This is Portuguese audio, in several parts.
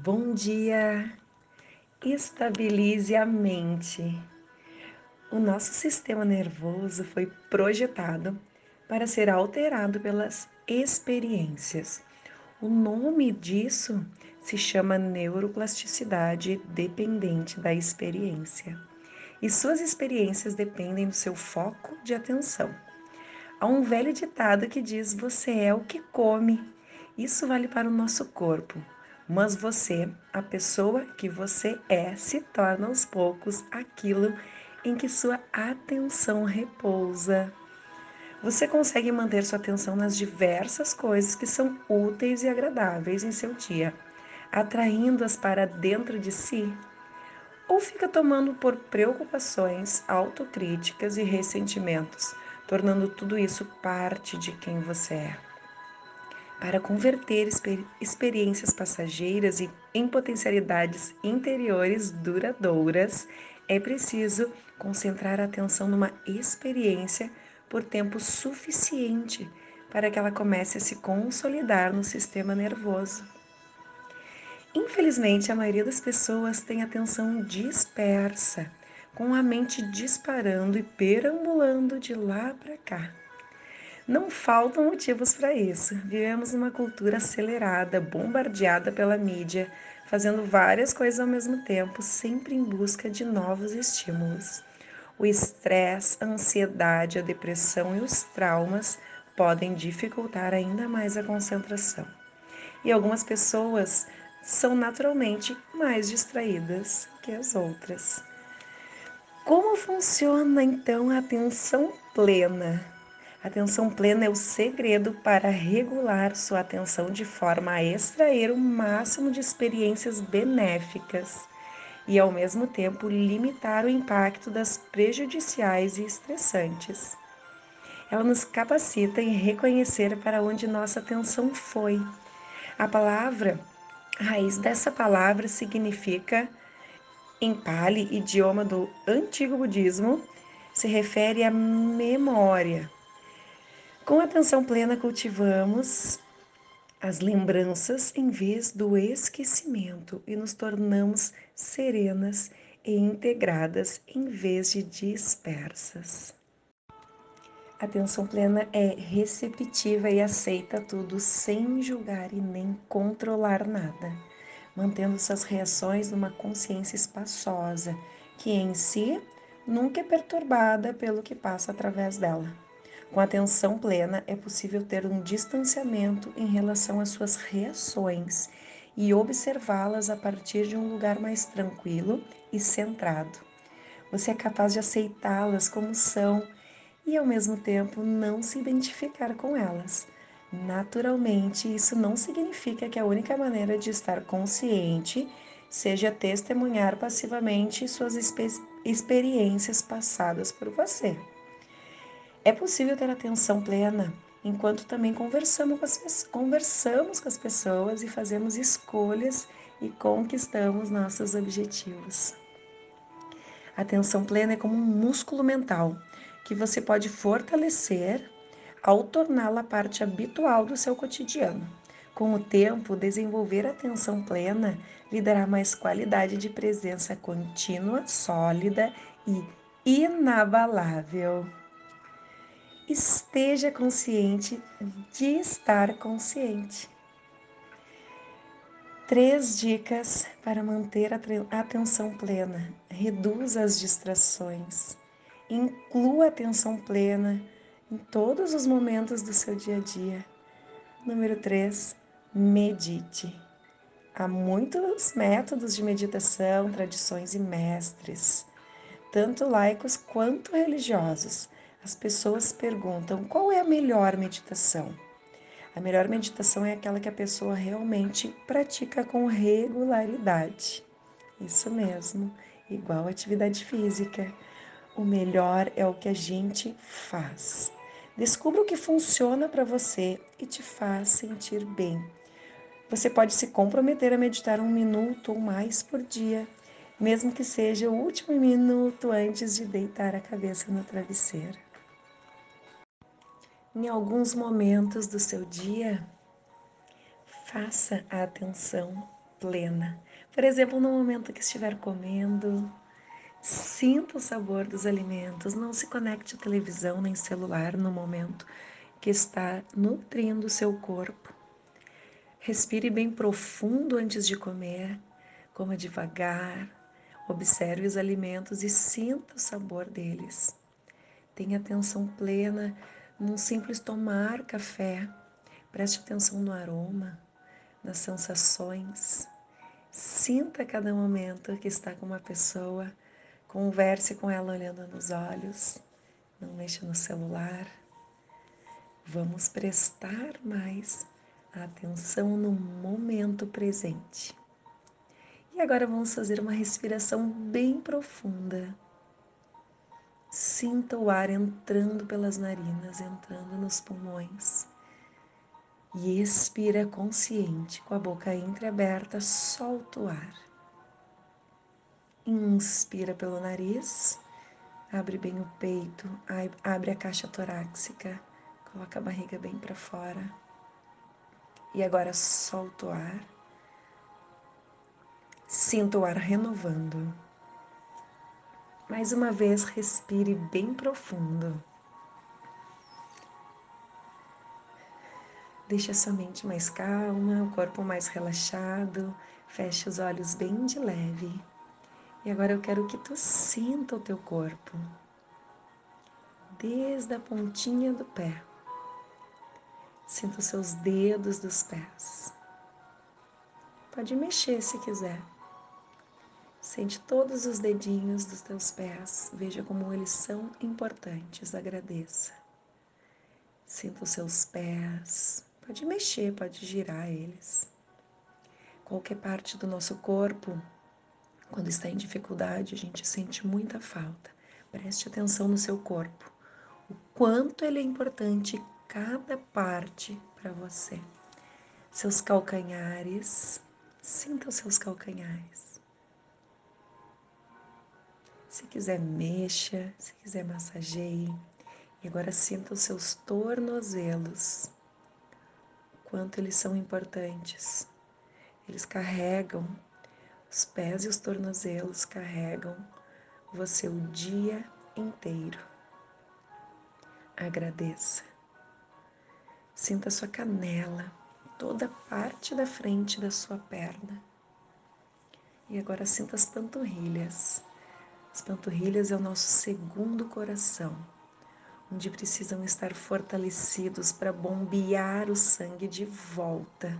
Bom dia! Estabilize a mente. O nosso sistema nervoso foi projetado para ser alterado pelas experiências. O nome disso se chama neuroplasticidade dependente da experiência. E suas experiências dependem do seu foco de atenção. Há um velho ditado que diz: Você é o que come. Isso vale para o nosso corpo mas você, a pessoa que você é, se torna aos poucos aquilo em que sua atenção repousa. Você consegue manter sua atenção nas diversas coisas que são úteis e agradáveis em seu dia, atraindo-as para dentro de si? Ou fica tomando por preocupações, autocríticas e ressentimentos, tornando tudo isso parte de quem você é? Para converter exper experiências passageiras em potencialidades interiores duradouras, é preciso concentrar a atenção numa experiência por tempo suficiente para que ela comece a se consolidar no sistema nervoso. Infelizmente, a maioria das pessoas tem atenção dispersa, com a mente disparando e perambulando de lá para cá. Não faltam motivos para isso. Vivemos uma cultura acelerada, bombardeada pela mídia, fazendo várias coisas ao mesmo tempo, sempre em busca de novos estímulos. O estresse, a ansiedade, a depressão e os traumas podem dificultar ainda mais a concentração. E algumas pessoas são naturalmente mais distraídas que as outras. Como funciona então a atenção plena? Atenção plena é o segredo para regular sua atenção de forma a extrair o máximo de experiências benéficas e, ao mesmo tempo, limitar o impacto das prejudiciais e estressantes. Ela nos capacita em reconhecer para onde nossa atenção foi. A palavra, a raiz dessa palavra significa, em Pali, idioma do antigo budismo, se refere à memória com atenção plena, cultivamos as lembranças em vez do esquecimento e nos tornamos serenas e integradas em vez de dispersas. Atenção plena é receptiva e aceita tudo sem julgar e nem controlar nada, mantendo suas reações numa consciência espaçosa, que em si nunca é perturbada pelo que passa através dela. Com atenção plena, é possível ter um distanciamento em relação às suas reações e observá-las a partir de um lugar mais tranquilo e centrado. Você é capaz de aceitá-las como são e, ao mesmo tempo, não se identificar com elas. Naturalmente, isso não significa que a única maneira de estar consciente seja testemunhar passivamente suas experiências passadas por você. É possível ter atenção plena enquanto também conversamos com, as, conversamos com as pessoas e fazemos escolhas e conquistamos nossos objetivos. Atenção plena é como um músculo mental que você pode fortalecer ao torná-la parte habitual do seu cotidiano. Com o tempo, desenvolver atenção plena lhe dará mais qualidade de presença contínua, sólida e inabalável esteja consciente de estar consciente. Três dicas para manter a atenção plena. Reduza as distrações. Inclua a atenção plena em todos os momentos do seu dia a dia. Número 3, medite. Há muitos métodos de meditação, tradições e mestres, tanto laicos quanto religiosos as pessoas perguntam qual é a melhor meditação. A melhor meditação é aquela que a pessoa realmente pratica com regularidade. Isso mesmo, igual atividade física. O melhor é o que a gente faz. Descubra o que funciona para você e te faz sentir bem. Você pode se comprometer a meditar um minuto ou mais por dia, mesmo que seja o último minuto antes de deitar a cabeça no travesseiro. Em alguns momentos do seu dia, faça a atenção plena. Por exemplo, no momento que estiver comendo, sinta o sabor dos alimentos, não se conecte à televisão nem celular no momento que está nutrindo o seu corpo. Respire bem profundo antes de comer, coma devagar, observe os alimentos e sinta o sabor deles. Tenha atenção plena num simples tomar café. Preste atenção no aroma, nas sensações. Sinta cada momento que está com uma pessoa. Converse com ela olhando nos olhos. Não mexa no celular. Vamos prestar mais atenção no momento presente. E agora vamos fazer uma respiração bem profunda. Sinta o ar entrando pelas narinas, entrando nos pulmões. E expira consciente, com a boca entreaberta, solta o ar. Inspira pelo nariz, abre bem o peito, abre a caixa torácica, coloca a barriga bem para fora. E agora solta o ar. Sinta o ar renovando. Mais uma vez, respire bem profundo. Deixe a sua mente mais calma, o corpo mais relaxado. Feche os olhos bem de leve. E agora eu quero que tu sinta o teu corpo. Desde a pontinha do pé. Sinta os seus dedos dos pés. Pode mexer se quiser. Sente todos os dedinhos dos teus pés, veja como eles são importantes, agradeça. Sinta os seus pés, pode mexer, pode girar eles. Qualquer parte do nosso corpo, quando está em dificuldade, a gente sente muita falta. Preste atenção no seu corpo, o quanto ele é importante, cada parte para você. Seus calcanhares, sinta os seus calcanhares se quiser, mexa, se quiser, massageie. E agora sinta os seus tornozelos, quanto eles são importantes. Eles carregam, os pés e os tornozelos carregam você o dia inteiro. Agradeça. Sinta sua canela, toda a parte da frente da sua perna. E agora sinta as panturrilhas. As panturrilhas é o nosso segundo coração, onde precisam estar fortalecidos para bombear o sangue de volta.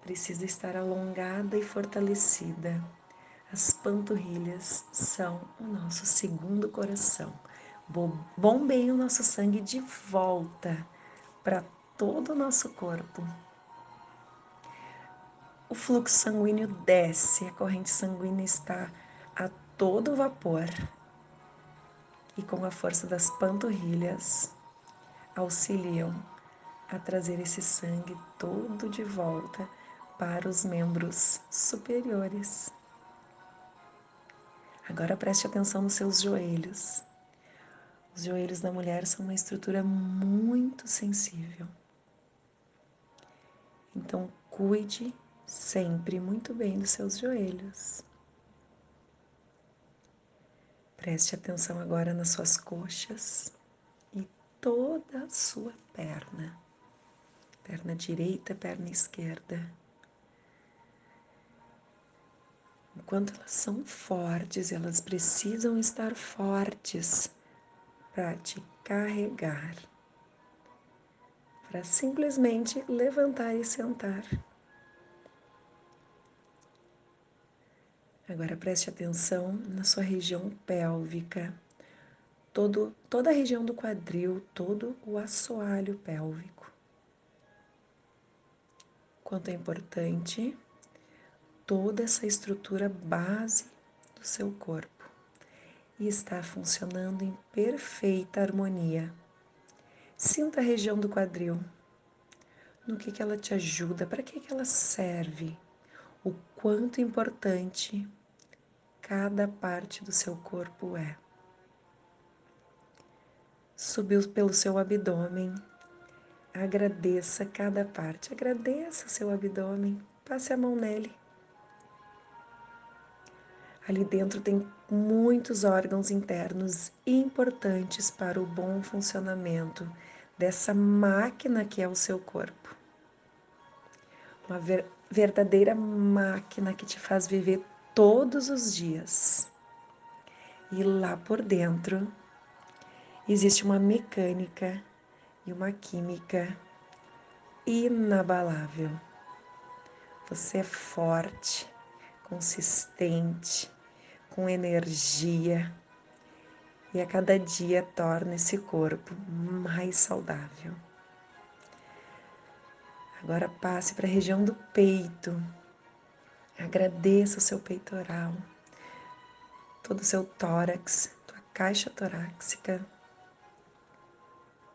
Precisa estar alongada e fortalecida. As panturrilhas são o nosso segundo coração. Bombeia o nosso sangue de volta para todo o nosso corpo. O fluxo sanguíneo desce, a corrente sanguínea está todo vapor e com a força das panturrilhas auxiliam a trazer esse sangue todo de volta para os membros superiores. Agora preste atenção nos seus joelhos. Os joelhos da mulher são uma estrutura muito sensível. Então, cuide sempre muito bem dos seus joelhos. Preste atenção agora nas suas coxas e toda a sua perna. Perna direita, perna esquerda. Enquanto elas são fortes, elas precisam estar fortes para te carregar, para simplesmente levantar e sentar. Agora preste atenção na sua região pélvica, todo, toda a região do quadril, todo o assoalho pélvico. Quanto é importante toda essa estrutura base do seu corpo e está funcionando em perfeita harmonia. Sinta a região do quadril. No que, que ela te ajuda, para que, que ela serve, o quanto importante cada parte do seu corpo é. Subiu pelo seu abdômen, agradeça cada parte, agradeça seu abdômen, passe a mão nele. Ali dentro tem muitos órgãos internos importantes para o bom funcionamento dessa máquina que é o seu corpo. Uma ver verdadeira máquina que te faz viver todos os dias. E lá por dentro existe uma mecânica e uma química inabalável. Você é forte, consistente, com energia e a cada dia torna esse corpo mais saudável. Agora passe para a região do peito. Agradeça o seu peitoral, todo o seu tórax, tua caixa torácica,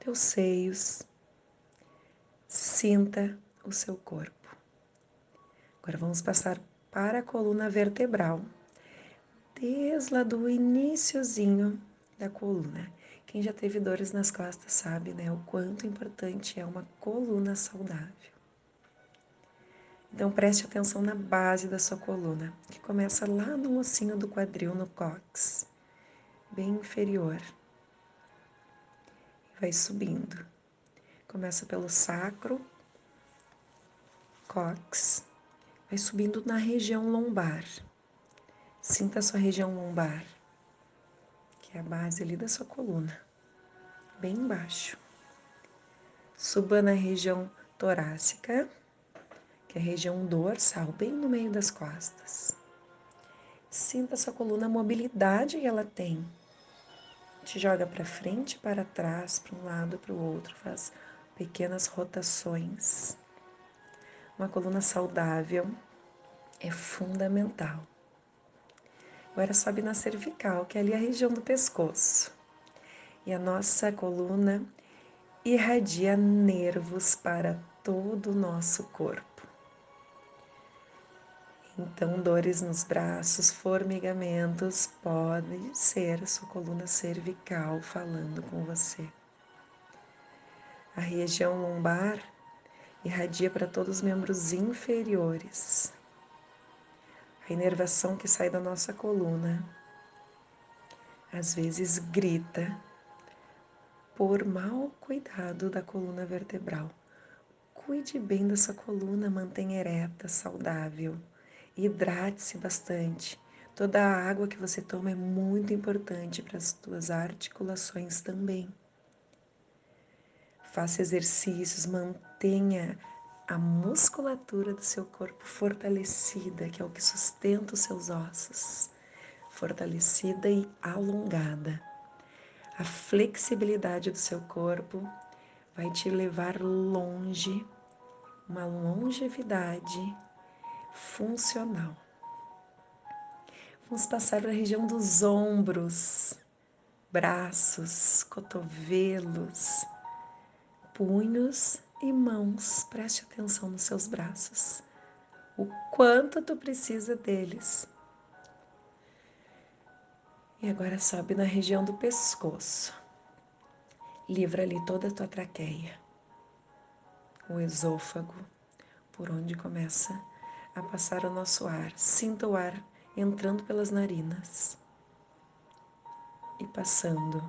teus seios. Sinta o seu corpo. Agora vamos passar para a coluna vertebral, desde lá do iníciozinho da coluna. Quem já teve dores nas costas sabe, né, o quanto importante é uma coluna saudável. Então preste atenção na base da sua coluna, que começa lá no ossinho do quadril, no cóccix, bem inferior. Vai subindo. Começa pelo sacro, cóccix, vai subindo na região lombar. Sinta a sua região lombar que é a base ali da sua coluna, bem embaixo. Suba na região torácica, que é a região dorsal, bem no meio das costas. Sinta sua coluna, a mobilidade que ela tem. Te joga para frente, para trás, para um lado, para o outro, faz pequenas rotações. Uma coluna saudável é fundamental. Agora sobe na cervical, que é ali a região do pescoço. E a nossa coluna irradia nervos para todo o nosso corpo. Então, dores nos braços, formigamentos, pode ser a sua coluna cervical falando com você. A região lombar irradia para todos os membros inferiores a inervação que sai da nossa coluna, às vezes grita por mau cuidado da coluna vertebral. Cuide bem dessa coluna, mantenha ereta, saudável. Hidrate-se bastante. Toda a água que você toma é muito importante para as tuas articulações também. Faça exercícios, mantenha a musculatura do seu corpo fortalecida, que é o que sustenta os seus ossos, fortalecida e alongada. A flexibilidade do seu corpo vai te levar longe, uma longevidade funcional. Vamos passar para a região dos ombros, braços, cotovelos, punhos e mãos. Preste atenção nos seus braços. O quanto tu precisa deles. E agora sobe na região do pescoço. Livra ali toda a tua traqueia. O esôfago, por onde começa a passar o nosso ar. Sinta o ar entrando pelas narinas e passando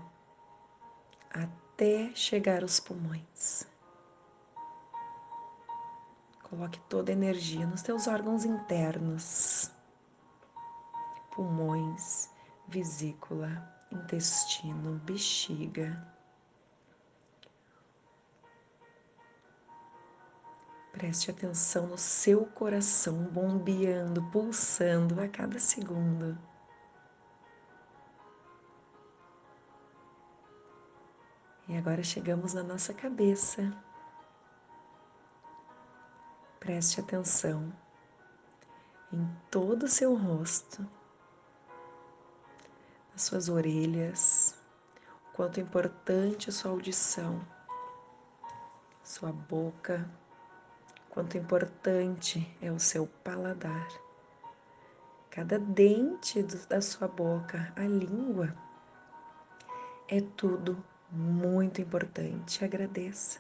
até chegar aos pulmões. Coloque toda a energia nos teus órgãos internos, pulmões, vesícula, intestino, bexiga. Preste atenção no seu coração bombeando, pulsando a cada segundo. E agora chegamos na nossa cabeça. Preste atenção em todo o seu rosto, nas suas orelhas, quanto é importante a sua audição, sua boca, quanto importante é o seu paladar. Cada dente da sua boca, a língua, é tudo muito importante. Agradeça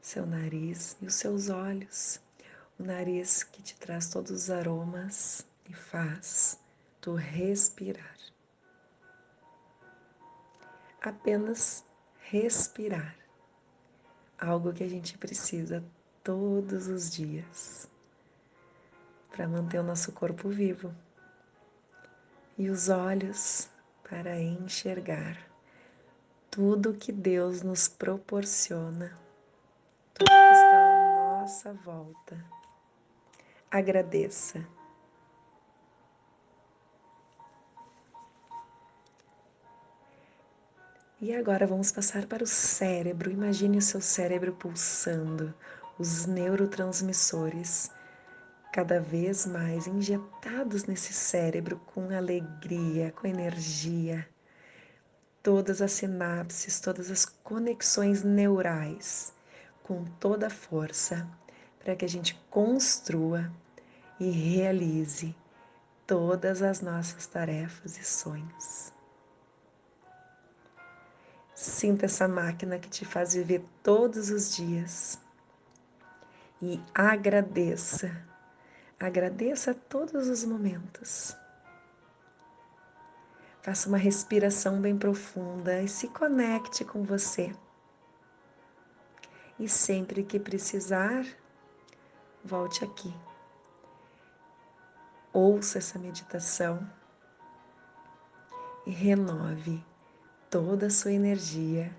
seu nariz e os seus olhos, o nariz que te traz todos os aromas e faz tu respirar. Apenas respirar. Algo que a gente precisa todos os dias para manter o nosso corpo vivo. E os olhos para enxergar tudo que Deus nos proporciona, tudo que está à nossa volta. Agradeça. E agora vamos passar para o cérebro. Imagine o seu cérebro pulsando, os neurotransmissores cada vez mais injetados nesse cérebro com alegria, com energia. Todas as sinapses, todas as conexões neurais com toda a força para que a gente construa e realize todas as nossas tarefas e sonhos. Sinta essa máquina que te faz viver todos os dias e agradeça. Agradeça todos os momentos. Faça uma respiração bem profunda e se conecte com você. E sempre que precisar, volte aqui. Ouça essa meditação e renove toda a sua energia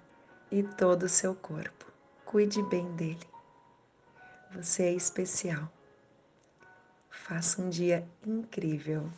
e todo o seu corpo. Cuide bem dele. Você é especial. Faça um dia incrível.